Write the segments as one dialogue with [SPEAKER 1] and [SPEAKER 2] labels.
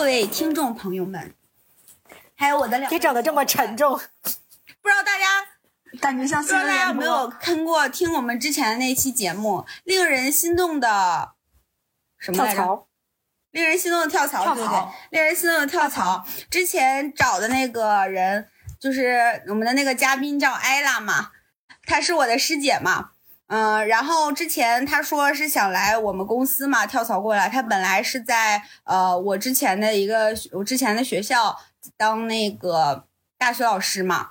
[SPEAKER 1] 各位听众朋友们，还有我的两，
[SPEAKER 2] 别整的这么沉重，
[SPEAKER 1] 不知道大家
[SPEAKER 2] 感觉像
[SPEAKER 1] 不知道大家有没有看过听我们之前的那期节目《令人心动的什么来着？令人心动的跳槽，
[SPEAKER 2] 跳
[SPEAKER 1] 对对，令人心动的跳槽。之前找的那个人就是我们的那个嘉宾叫艾拉嘛，她是我的师姐嘛。嗯，然后之前他说是想来我们公司嘛，跳槽过来。他本来是在呃我之前的一个我之前的学校当那个大学老师嘛，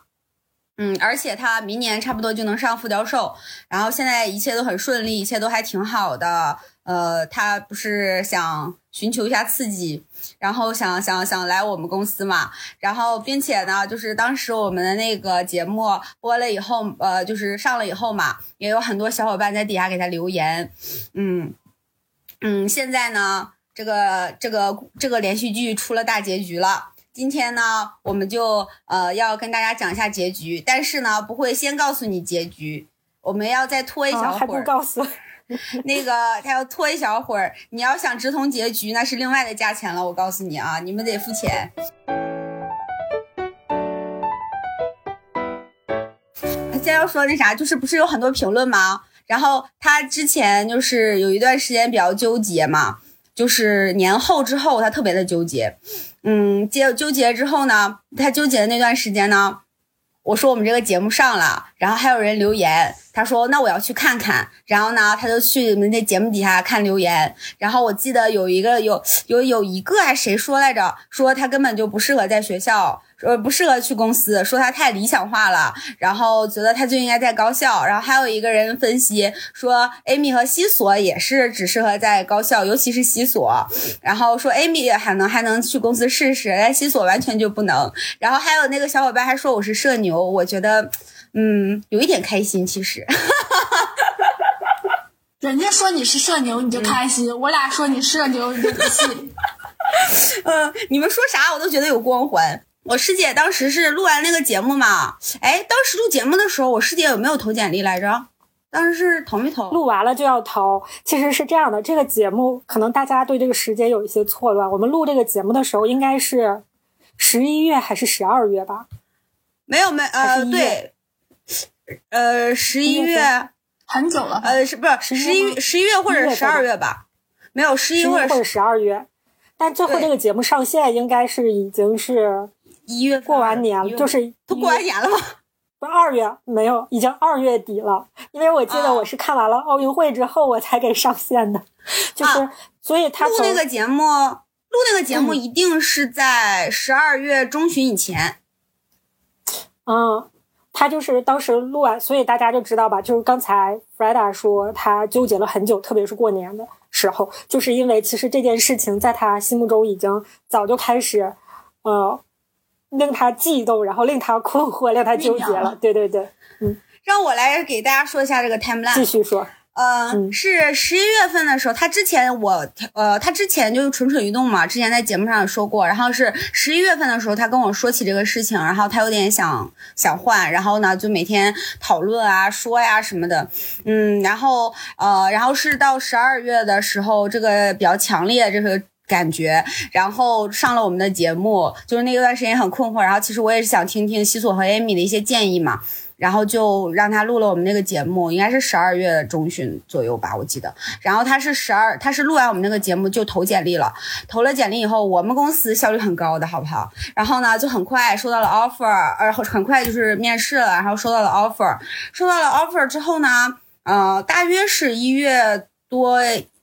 [SPEAKER 1] 嗯，而且他明年差不多就能上副教授，然后现在一切都很顺利，一切都还挺好的。呃，他不是想寻求一下刺激，然后想想想来我们公司嘛，然后并且呢，就是当时我们的那个节目播了以后，呃，就是上了以后嘛，也有很多小伙伴在底下给他留言，嗯嗯，现在呢，这个这个这个连续剧出了大结局了，今天呢，我们就呃要跟大家讲一下结局，但是呢，不会先告诉你结局，我们要再拖一小会儿，
[SPEAKER 2] 还不告诉。
[SPEAKER 1] 那个他要拖一小会儿，你要想直通结局，那是另外的价钱了。我告诉你啊，你们得付钱。先要说那啥，就是不是有很多评论吗？然后他之前就是有一段时间比较纠结嘛，就是年后之后他特别的纠结，嗯，结纠结之后呢，他纠结的那段时间呢，我说我们这个节目上了，然后还有人留言。他说：“那我要去看看。”然后呢，他就去我们那节目底下看留言。然后我记得有一个有有有一个还谁说来着？说他根本就不适合在学校，呃不适合去公司，说他太理想化了。然后觉得他就应该在高校。然后还有一个人分析说，Amy 和西索也是只适合在高校，尤其是西索。然后说 Amy 还能还能去公司试试，但西索完全就不能。然后还有那个小伙伴还说我是社牛，我觉得。嗯，有一点开心，其实。
[SPEAKER 2] 人家说你是社牛，你就开心；我俩说你社牛，你就不信。
[SPEAKER 1] 嗯，你们说啥我都觉得有光环。我师姐当时是录完那个节目嘛？哎，当时录节目的时候，我师姐有没有投简历来着？当时是投没投？
[SPEAKER 2] 录完了就要投。其实是这样的，这个节目可能大家对这个时间有一些错乱。我们录这个节目的时候，应该是十一月还是十二月吧？
[SPEAKER 1] 没有没呃对。呃，十一月
[SPEAKER 2] 很久了，
[SPEAKER 1] 呃，是不是十一十一月或者十二月吧？没有十一
[SPEAKER 2] 或者十二月，但最后这个节目上线应该是已经是
[SPEAKER 1] 一月
[SPEAKER 2] 过完年了，就是
[SPEAKER 1] 都过完年了吗？
[SPEAKER 2] 不，二月没有，已经二月底了。因为我记得我是看完了奥运会之后我才给上线的，就是所以他
[SPEAKER 1] 录那个节目，录那个节目一定是在十二月中旬以前。
[SPEAKER 2] 嗯。他就是当时录完，所以大家就知道吧。就是刚才 Freda 说他纠结了很久，特别是过年的时候，就是因为其实这件事情在他心目中已经早就开始，呃，令他悸动，然后令他困惑，令他纠结了。对对对，嗯，
[SPEAKER 1] 让我来给大家说一下这个 timeline。
[SPEAKER 2] 继续说。
[SPEAKER 1] 呃，是十一月份的时候，他之前我呃，他之前就是蠢蠢欲动嘛，之前在节目上也说过。然后是十一月份的时候，他跟我说起这个事情，然后他有点想想换，然后呢就每天讨论啊、说呀什么的，嗯，然后呃，然后是到十二月的时候，这个比较强烈这个感觉，然后上了我们的节目，就是那段时间很困惑，然后其实我也是想听听西索和艾米的一些建议嘛。然后就让他录了我们那个节目，应该是十二月中旬左右吧，我记得。然后他是十二，他是录完我们那个节目就投简历了，投了简历以后，我们公司效率很高的，好不好？然后呢，就很快收到了 offer，呃，很快就是面试了，然后收到了 offer，收到了 offer 之后呢，呃，大约是一月多。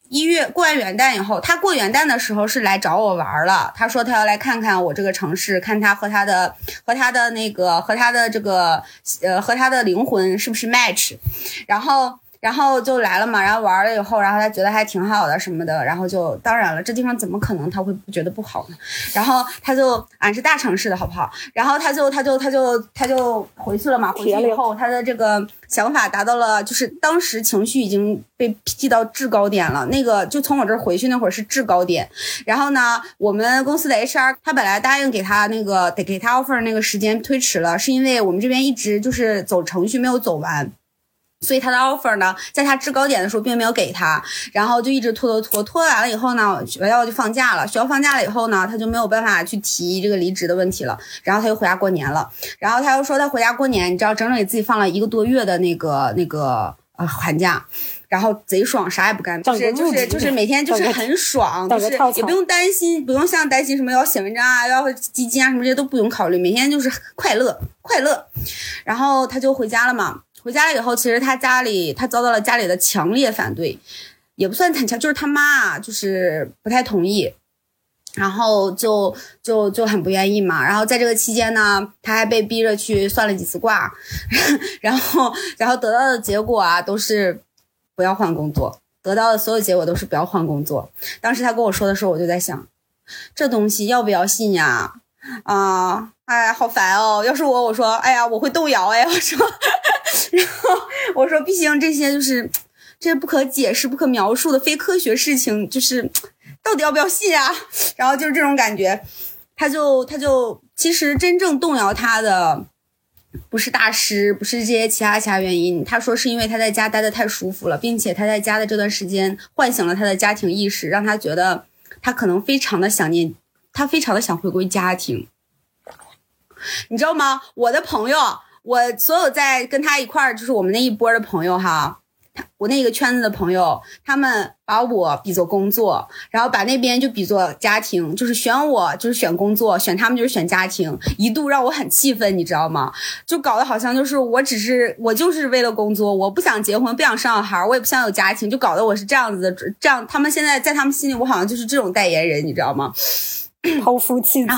[SPEAKER 1] 一月过完元旦以后，他过元旦的时候是来找我玩了。他说他要来看看我这个城市，看他和他的和他的那个和他的这个呃和他的灵魂是不是 match。然后然后就来了嘛，然后玩了以后，然后他觉得还挺好的什么的，然后就当然了，这地方怎么可能他会觉得不好呢？然后他就俺是大城市的好不好？然后他就他就他就他就回去了嘛，回去以后他的这个想法达到了，就是当时情绪已经被 P 到制高点了。那个就从我这回去那会儿是制高点。然后呢，我们公司的 HR 他本来答应给他那个得给他 offer 那个时间推迟了，是因为我们这边一直就是走程序没有走完。所以他的 offer 呢，在他制高点的时候并没有给他，然后就一直拖拖拖，拖完了以后呢，学校就放假了。学校放假了以后呢，他就没有办法去提这个离职的问题了。然后他又回家过年了。然后他又说他回家过年，你知道，整整给自己放了一个多月的那个那个呃寒假，然后贼爽，啥也不干，就是就是就是每天就是很爽，就是也不用担心，不用像担心什么要写文章啊，要基金啊什么这些都不用考虑，每天就是快乐快乐。然后他就回家了嘛。回家了以后，其实他家里他遭到了家里的强烈反对，也不算很强，就是他妈就是不太同意，然后就就就很不愿意嘛。然后在这个期间呢，他还被逼着去算了几次卦，然后然后得到的结果啊都是不要换工作，得到的所有结果都是不要换工作。当时他跟我说的时候，我就在想，这东西要不要信呀？啊，哎，好烦哦！要是我，我说，哎呀，我会动摇哎，我说。然后我说：“毕竟这些就是这些不可解释、不可描述的非科学事情，就是到底要不要信啊？”然后就是这种感觉，他就他就其实真正动摇他的不是大师，不是这些其他其他原因。他说是因为他在家待的太舒服了，并且他在家的这段时间唤醒了他的家庭意识，让他觉得他可能非常的想念，他非常的想回归家庭。你知道吗？我的朋友。我所有在跟他一块儿，就是我们那一波的朋友哈，他我那个圈子的朋友，他们把我比作工作，然后把那边就比作家庭，就是选我就是选工作，选他们就是选家庭，一度让我很气愤，你知道吗？就搞得好像就是我只是我就是为了工作，我不想结婚，不想生小孩，我也不想有家庭，就搞得我是这样子的，这样他们现在在他们心里，我好像就是这种代言人，你知道吗？
[SPEAKER 2] 抛夫弃子。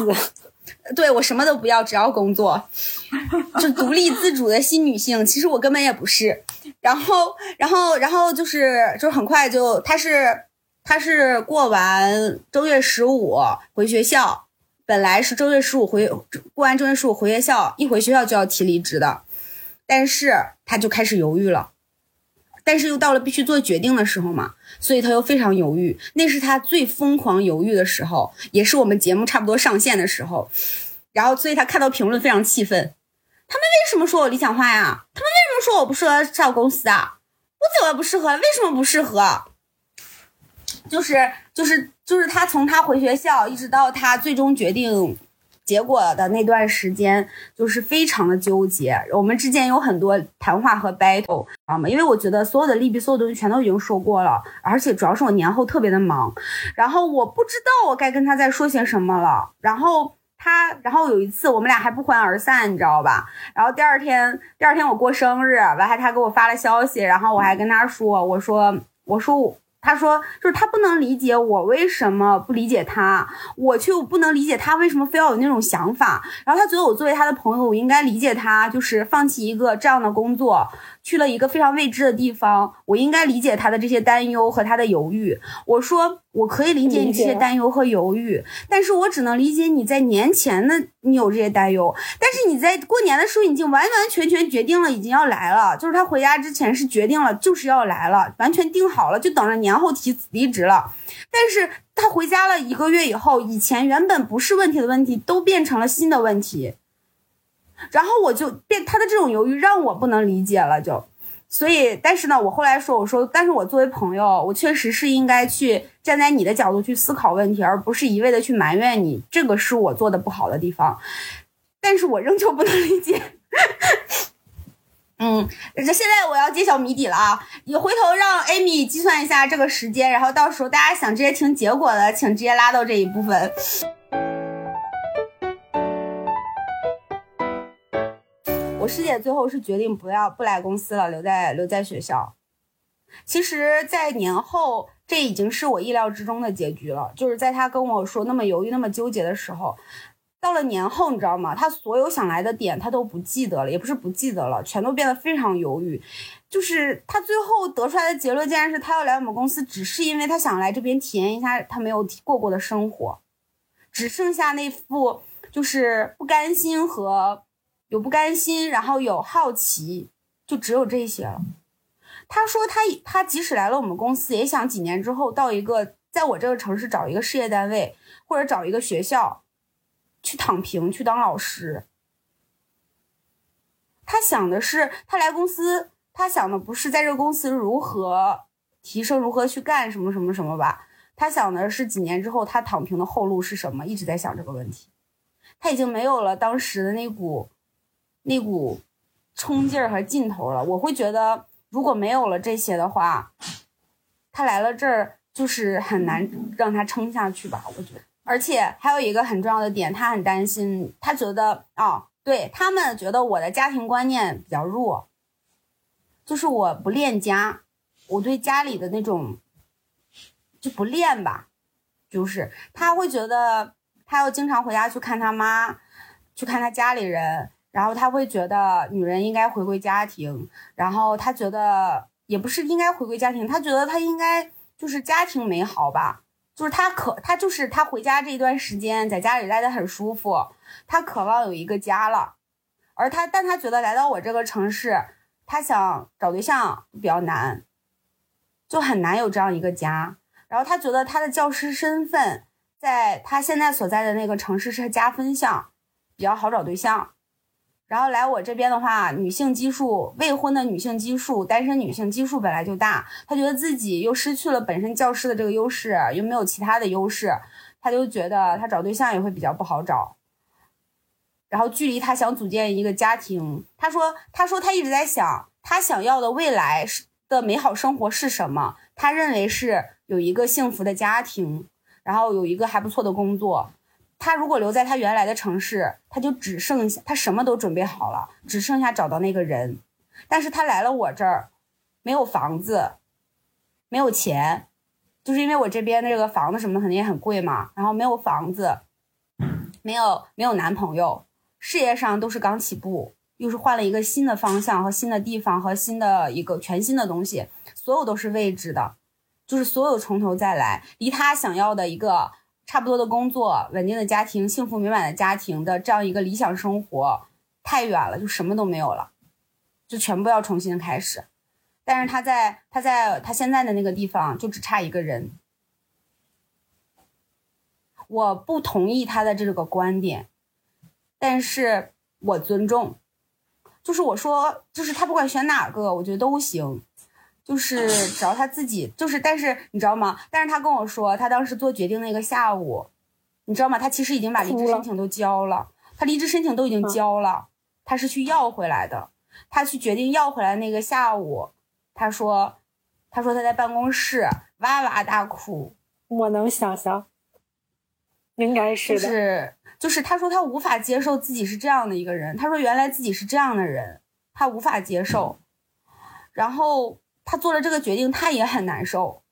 [SPEAKER 1] 对我什么都不要，只要工作，就独立自主的新女性。其实我根本也不是。然后，然后，然后就是，就很快就，他是，他是过完正月十五回学校，本来是正月十五回，过完正月十五回学校，一回学校就要提离职的，但是他就开始犹豫了。但是又到了必须做决定的时候嘛，所以他又非常犹豫。那是他最疯狂犹豫的时候，也是我们节目差不多上线的时候。然后，所以他看到评论非常气愤。他们为什么说我理想化呀？他们为什么说我不适合上公司啊？我怎么不适合？为什么不适合？就是就是就是他从他回学校一直到他最终决定。结果的那段时间就是非常的纠结，我们之间有很多谈话和 battle，知道吗？因为我觉得所有的利弊，所有东西全都已经说过了，而且主要是我年后特别的忙，然后我不知道我该跟他再说些什么了。然后他，然后有一次我们俩还不欢而散，你知道吧？然后第二天，第二天我过生日，完还他给我发了消息，然后我还跟他说，我说，我说。他说，就是他不能理解我为什么不理解他，我却不能理解他为什么非要有那种想法。然后他觉得我作为他的朋友，我应该理解他，就是放弃一个这样的工作。去了一个非常未知的地方，我应该理解他的这些担忧和他的犹豫。我说我可以理解你这些担忧和犹豫，但是我只能理解你在年前的你有这些担忧，但是你在过年的时候已经完完全全决定了，已经要来了。就是他回家之前是决定了，就是要来了，完全定好了，就等着年后提离职了。但是他回家了一个月以后，以前原本不是问题的问题都变成了新的问题。然后我就变他的这种犹豫让我不能理解了，就，所以，但是呢，我后来说，我说，但是我作为朋友，我确实是应该去站在你的角度去思考问题，而不是一味的去埋怨你，这个是我做的不好的地方，但是我仍旧不能理解。嗯，这现在我要揭晓谜底了啊！你回头让 Amy 计算一下这个时间，然后到时候大家想直接听结果的，请直接拉到这一部分。师姐最后是决定不要不来公司了，留在留在学校。其实，在年后，这已经是我意料之中的结局了。就是在他跟我说那么犹豫、那么纠结的时候，到了年后，你知道吗？他所有想来的点他都不记得了，也不是不记得了，全都变得非常犹豫。就是他最后得出来的结论，竟然是他要来我们公司，只是因为他想来这边体验一下他没有过过的生活，只剩下那副就是不甘心和有不甘心，然后有好奇，就只有这些了。他说他他即使来了我们公司，也想几年之后到一个在我这个城市找一个事业单位，或者找一个学校。去躺平，去当老师。他想的是，他来公司，他想的不是在这个公司如何提升，如何去干什么什么什么吧。他想的是几年之后他躺平的后路是什么，一直在想这个问题。他已经没有了当时的那股那股冲劲儿和劲头了。我会觉得，如果没有了这些的话，他来了这儿就是很难让他撑下去吧。我觉得。而且还有一个很重要的点，他很担心，他觉得哦，对他们觉得我的家庭观念比较弱，就是我不恋家，我对家里的那种就不恋吧，就是他会觉得他要经常回家去看他妈，去看他家里人，然后他会觉得女人应该回归家庭，然后他觉得也不是应该回归家庭，他觉得他应该就是家庭美好吧。就是他渴，他就是他回家这一段时间在家里待的很舒服，他渴望有一个家了，而他，但他觉得来到我这个城市，他想找对象比较难，就很难有这样一个家。然后他觉得他的教师身份在他现在所在的那个城市是加分项，比较好找对象。然后来我这边的话，女性基数，未婚的女性基数，单身女性基数本来就大，她觉得自己又失去了本身教师的这个优势，又没有其他的优势，她就觉得她找对象也会比较不好找。然后距离她想组建一个家庭，她说，她说她一直在想，她想要的未来的美好生活是什么？她认为是有一个幸福的家庭，然后有一个还不错的工作。他如果留在他原来的城市，他就只剩下他什么都准备好了，只剩下找到那个人。但是他来了我这儿，没有房子，没有钱，就是因为我这边的这个房子什么肯定也很贵嘛。然后没有房子，没有没有男朋友，事业上都是刚起步，又是换了一个新的方向和新的地方和新的一个全新的东西，所有都是未知的，就是所有从头再来，离他想要的一个。差不多的工作，稳定的家庭，幸福美满的家庭的这样一个理想生活，太远了，就什么都没有了，就全部要重新开始。但是他在他在他现在的那个地方，就只差一个人。我不同意他的这个观点，但是我尊重。就是我说，就是他不管选哪个，我觉得都行。就是只要他自己，就是，但是你知道吗？但是他跟我说，他当时做决定那个下午，你知道吗？他其实已经把离职申请都交了，他离职申请都已经交了，他是去要回来的。他去决定要回来那个下午，他说，他说他在办公室哇哇大哭。
[SPEAKER 2] 我能想象，应该是
[SPEAKER 1] 的。就是就是，他说他无法接受自己是这样的一个人。他说原来自己是这样的人，他无法接受。然后。他做了这个决定，他也很难受，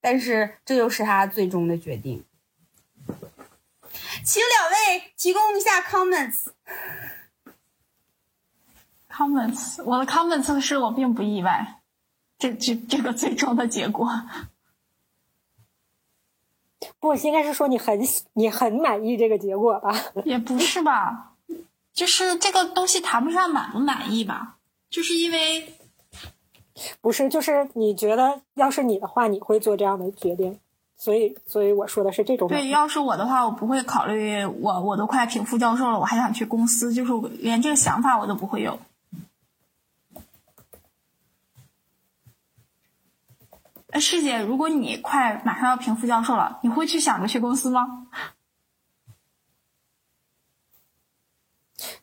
[SPEAKER 1] 但是这就是他最终的决定。请两位提供一下 comments。
[SPEAKER 3] comments，我的 comments 是我并不意外，这这这个最终的结果。
[SPEAKER 2] 不，应该是说你很你很满意这个结果吧？
[SPEAKER 3] 也不是吧。就是这个东西谈不上满不满意吧，就是因为
[SPEAKER 2] 不是，就是你觉得要是你的话，你会做这样的决定，所以，所以我说的是这种。
[SPEAKER 3] 对，要是我的话，我不会考虑，我我都快评副教授了，我还想去公司，就是连这个想法我都不会有。哎，师姐，如果你快马上要评副教授了，你会去想着去公司吗？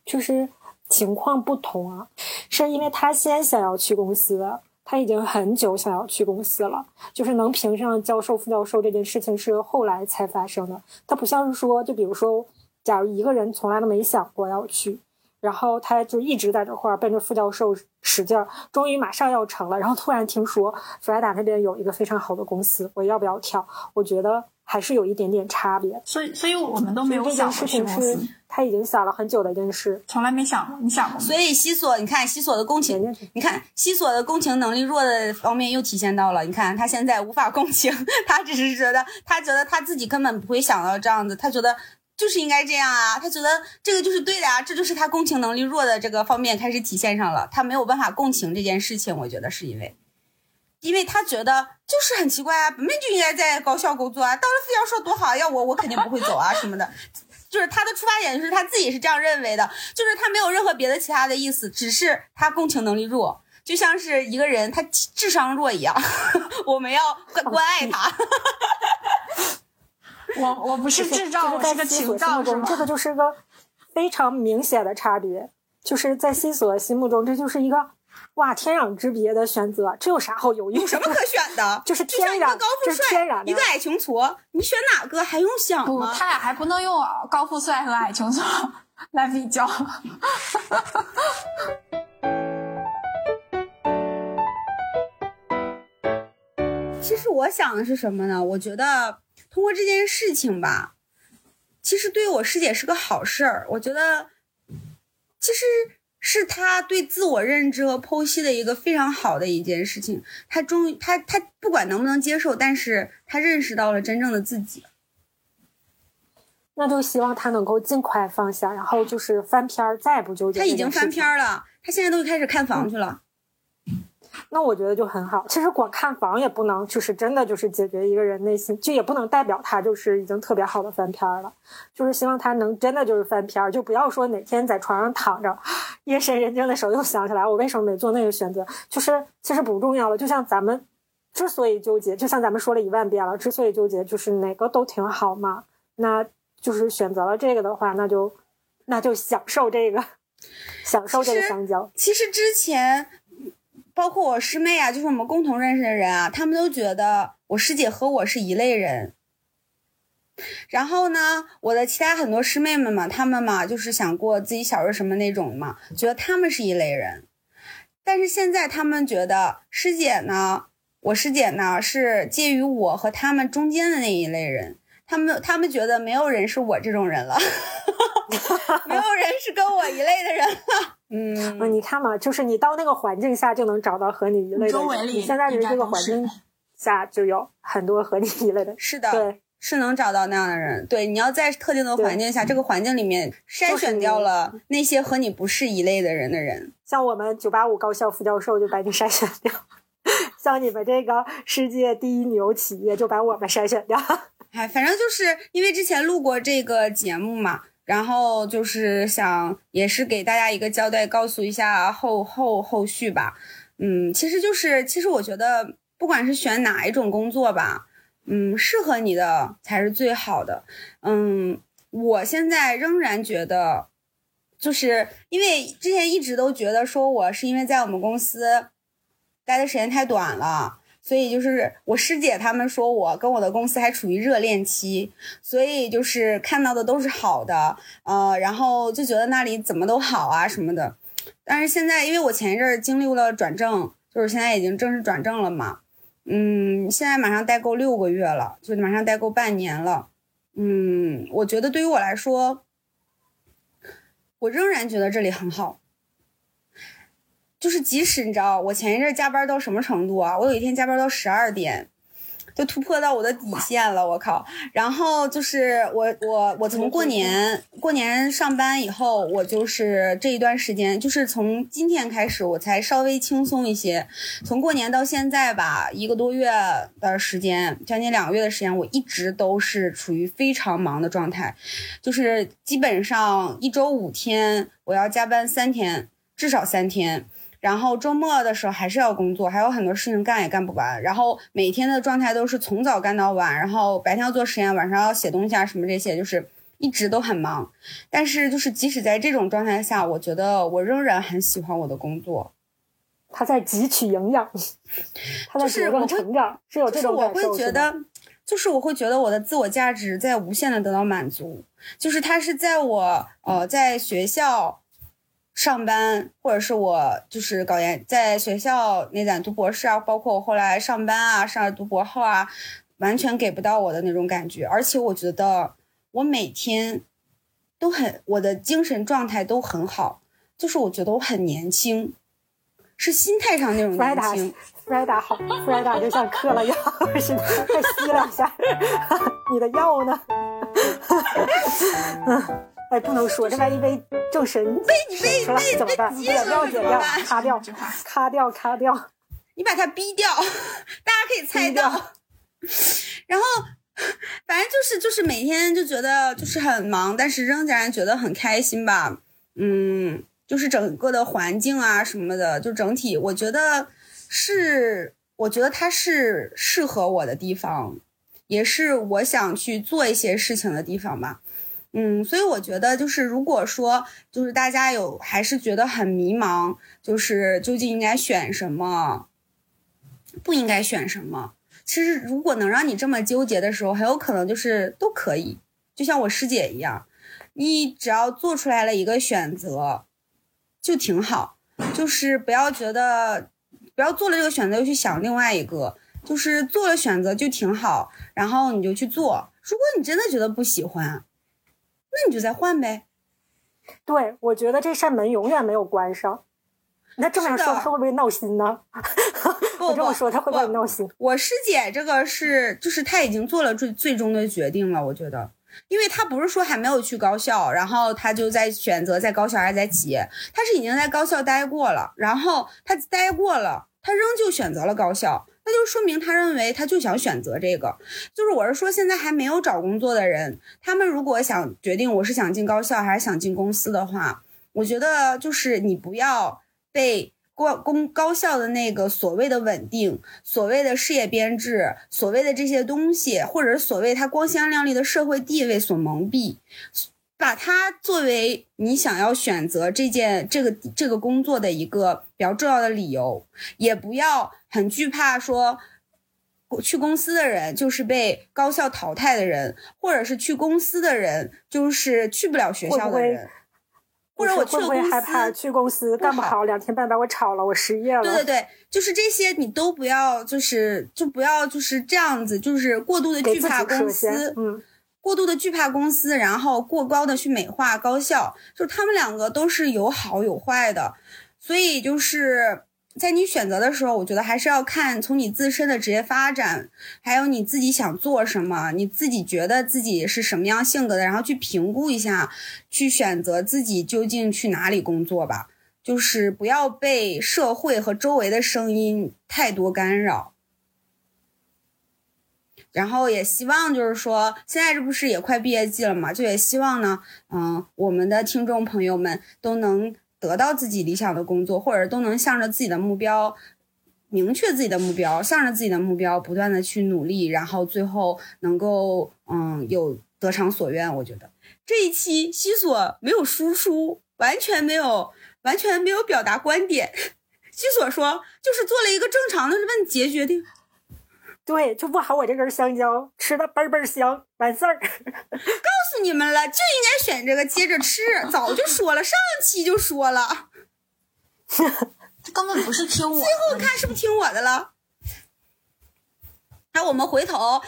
[SPEAKER 2] 就是情况不同啊，是因为他先想要去公司，他已经很久想要去公司了。就是能评上教授、副教授这件事情是后来才发生的。他不像是说，就比如说，假如一个人从来都没想过要去，然后他就一直在这块儿奔着副教授使劲儿，终于马上要成了，然后突然听说弗莱达那边有一个非常好的公司，我要不要跳？我觉得。还是有一点点差别。
[SPEAKER 3] 所以，所以我们都没有
[SPEAKER 2] 这件
[SPEAKER 3] 想过
[SPEAKER 2] 事情
[SPEAKER 3] 去公司
[SPEAKER 2] 是，他已经想了很久的一件事。
[SPEAKER 3] 从来没想过。你想过吗？
[SPEAKER 1] 所以西索，你看西索的共情你看西索的共情能力弱的方面又体现到了。你看他现在无法共情，他只是觉得他觉得他自己根本不会想到这样子，他觉得就是应该这样啊，他觉得这个就是对的啊，这就是他共情能力弱的这个方面开始体现上了，他没有办法共情这件事情，我觉得是因为。因为他觉得就是很奇怪啊，本来就应该在高校工作啊，到了副教授多好啊，要我我肯定不会走啊什么的，就是他的出发点就是他自己是这样认为的，就是他没有任何别的其他的意思，只是他共情能力弱，就像是一个人他智商弱一样，我们要关关爱他。
[SPEAKER 3] 我我不是智障，我
[SPEAKER 2] 就是
[SPEAKER 3] 是个情障，
[SPEAKER 2] 这个？就是个非常明显的差别。就是在西索心目中，这就是一个哇天壤之别的选择，这有啥好犹豫？
[SPEAKER 1] 有什么可选的？
[SPEAKER 2] 就是
[SPEAKER 1] 就像
[SPEAKER 2] 天然
[SPEAKER 1] 一个高，富
[SPEAKER 2] 这是天然
[SPEAKER 1] 帅，
[SPEAKER 2] 的
[SPEAKER 1] 一个。矮穷矬，你选哪个还用想
[SPEAKER 3] 不，
[SPEAKER 1] 吗？
[SPEAKER 3] 他俩还不能用高富帅和矮穷矬来比较。
[SPEAKER 1] 其实我想的是什么呢？我觉得通过这件事情吧，其实对我师姐是个好事儿。我觉得其实是他对自我认知和剖析的一个非常好的一件事情。他终于，他他不管能不能接受，但是他认识到了真正的自己。
[SPEAKER 2] 那就希望他能够尽快放下，然后就是翻篇儿，再也不纠结。
[SPEAKER 1] 他已经翻篇。儿了，他现在都开始看房去了。
[SPEAKER 2] 那我觉得就很好。其实光看房也不能，就是真的就是解决一个人内心，就也不能代表他就是已经特别好的翻篇儿了。就是希望他能真的就是翻篇儿，就不要说哪天在床上躺着，夜深人静的时候又想起来我为什么没做那个选择。就是其实不重要了。就像咱们之所以纠结，就像咱们说了一万遍了，之所以纠结，就是哪个都挺好嘛。那就是选择了这个的话，那就那就享受这个，享受这个香蕉。
[SPEAKER 1] 其实之前，包括我师妹啊，就是我们共同认识的人啊，他们都觉得我师姐和我是一类人。然后呢，我的其他很多师妹们嘛，她们嘛就是想过自己小时候什么那种嘛，觉得她们是一类人。但是现在她们觉得师姐呢，我师姐呢是介于我和她们中间的那一类人。他们他们觉得没有人是我这种人了，没有人是跟我一类的人了。嗯，
[SPEAKER 2] 嗯，你看嘛，就是你到那个环境下就能找到和你一类的人。
[SPEAKER 3] 周围里
[SPEAKER 2] 你现在的这个环境下就有很多和你一类的人。
[SPEAKER 1] 是的，
[SPEAKER 2] 对，
[SPEAKER 1] 是能找到那样的人。对，你要在特定的环境下，这个环境里面筛选掉了那些和你不是一类的人的人。
[SPEAKER 2] 像我们九八五高校副教授就把你筛选掉，像你们这个世界第一女优企业就把我们筛选掉。
[SPEAKER 1] 哎，反正就是因为之前录过这个节目嘛，然后就是想也是给大家一个交代，告诉一下后后后续吧。嗯，其实就是其实我觉得不管是选哪一种工作吧，嗯，适合你的才是最好的。嗯，我现在仍然觉得，就是因为之前一直都觉得说我是因为在我们公司待的时间太短了。所以就是我师姐他们说我跟我的公司还处于热恋期，所以就是看到的都是好的，呃，然后就觉得那里怎么都好啊什么的。但是现在因为我前一阵儿经历了转正，就是现在已经正式转正了嘛，嗯，现在马上代购六个月了，就马上代购半年了，嗯，我觉得对于我来说，我仍然觉得这里很好。就是即使你知道，我前一阵加班到什么程度啊？我有一天加班到十二点，就突破到我的底线了，我靠！然后就是我我我从过年过年上班以后，我就是这一段时间，就是从今天开始，我才稍微轻松一些。从过年到现在吧，一个多月的时间，将近两个月的时间，我一直都是处于非常忙的状态，就是基本上一周五天，我要加班三天，至少三天。然后周末的时候还是要工作，还有很多事情干也干不完。然后每天的状态都是从早干到晚，然后白天要做实验，晚上要写东西啊什么这些，就是一直都很忙。但是就是即使在这种状态下，我觉得我仍然很喜欢我的工作。
[SPEAKER 2] 他在汲取营养，他在茁壮
[SPEAKER 1] 就是我
[SPEAKER 2] 成长，是有
[SPEAKER 1] 就是
[SPEAKER 2] 这种感受。
[SPEAKER 1] 我会觉得，就是我会觉得我的自我价值在无限的得到满足。就是他是在我呃在学校上班，或者是我就是搞研，在学校那咱读博士啊，包括我后来上班啊，上读博后啊，完全给不到我的那种感觉，而且我觉得我每天都很，我的精神状态都很好，就是我觉得我很年轻，是心态上那种年轻。
[SPEAKER 2] 弗莱达好，弗莱达就像嗑了药似的，再吸两下。你的药呢？不能说，这万一被正神
[SPEAKER 1] 被你被
[SPEAKER 2] 被怎么办？
[SPEAKER 1] 剪
[SPEAKER 2] 掉，剪掉，卡掉，卡掉，卡掉。
[SPEAKER 1] 你把它逼掉，大家可以猜到。然后，反正就是就是每天就觉得就是很忙，但是仍然觉得很开心吧。嗯，就是整个的环境啊什么的，就整体我觉得是，我觉得它是适合我的地方，也是我想去做一些事情的地方吧。嗯，所以我觉得就是如果说就是大家有还是觉得很迷茫，就是究竟应该选什么，不应该选什么。其实，如果能让你这么纠结的时候，很有可能就是都可以，就像我师姐一样，你只要做出来了一个选择，就挺好。就是不要觉得，不要做了这个选择又去想另外一个，就是做了选择就挺好，然后你就去做。如果你真的觉得不喜欢，那你就再换呗。
[SPEAKER 2] 对，我觉得这扇门永远没有关上。那这么说，他会不会闹心呢？
[SPEAKER 1] 我
[SPEAKER 2] 这么说，他会不会闹心？
[SPEAKER 1] 我师姐这个是，就是他已经做了最最终的决定了。我觉得，因为他不是说还没有去高校，然后他就在选择在高校还是在企业，他是已经在高校待过了，然后他待过了，他仍旧选择了高校，那就说明他认为他就想选择这个。就是我是说，现在还没有找工作的人，他们如果想决定我是想进高校还是想进公司的话，我觉得就是你不要。被高公高校的那个所谓的稳定，所谓的事业编制，所谓的这些东西，或者所谓他光鲜亮丽的社会地位所蒙蔽，把它作为你想要选择这件这个这个工作的一个比较重要的理由，也不要很惧怕说去公司的人就是被高校淘汰的人，或者是去公司的人就是去不了学校的人。或者我去
[SPEAKER 2] 会害怕去公司干不好，两天半把我炒了，我失业了。
[SPEAKER 1] 对对对，就是这些，你都不要，就是就不要就是这样子，就是过度的惧怕公司，
[SPEAKER 2] 嗯，
[SPEAKER 1] 过度的惧怕公司，然后过高的去美化高校，就他们两个都是有好有坏的，所以就是。在你选择的时候，我觉得还是要看从你自身的职业发展，还有你自己想做什么，你自己觉得自己是什么样性格的，然后去评估一下，去选择自己究竟去哪里工作吧。就是不要被社会和周围的声音太多干扰。然后也希望就是说，现在这不是也快毕业季了嘛，就也希望呢，嗯，我们的听众朋友们都能。得到自己理想的工作，或者都能向着自己的目标，明确自己的目标，向着自己的目标不断的去努力，然后最后能够嗯有得偿所愿。我觉得这一期西索没有输出，完全没有完全没有表达观点。西索说就是做了一个正常的问结决定。
[SPEAKER 2] 对，就不好我这根香蕉吃的倍倍香，完事儿。
[SPEAKER 1] 告诉你们了，就应该选这个接着吃。早就说了，上期就说了。
[SPEAKER 3] 他根本不是听我。最
[SPEAKER 1] 后看是不是听我的了？那我们回头。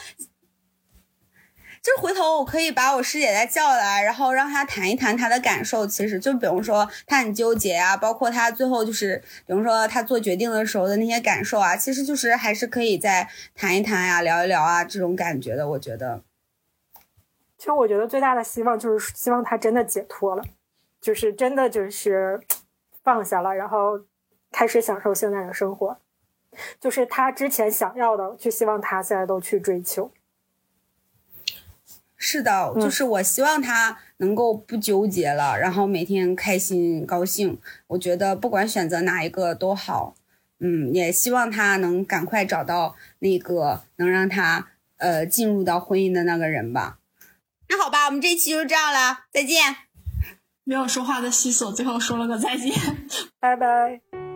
[SPEAKER 1] 就回头我可以把我师姐再叫来，然后让她谈一谈她的感受。其实就比如说她很纠结啊，包括她最后就是，比如说她做决定的时候的那些感受啊，其实就是还是可以再谈一谈呀，聊一聊啊，这种感觉的。我觉得，
[SPEAKER 2] 其实我觉得最大的希望就是希望她真的解脱了，就是真的就是放下了，然后开始享受现在的生活，就是她之前想要的，就希望她现在都去追求。
[SPEAKER 1] 是的，就是我希望他能够不纠结了，然后每天开心高兴。我觉得不管选择哪一个都好，嗯，也希望他能赶快找到那个能让他呃进入到婚姻的那个人吧。那好吧，我们这一期就这样了，再见。
[SPEAKER 3] 没有说话的西索最后说了个再见，
[SPEAKER 2] 拜拜。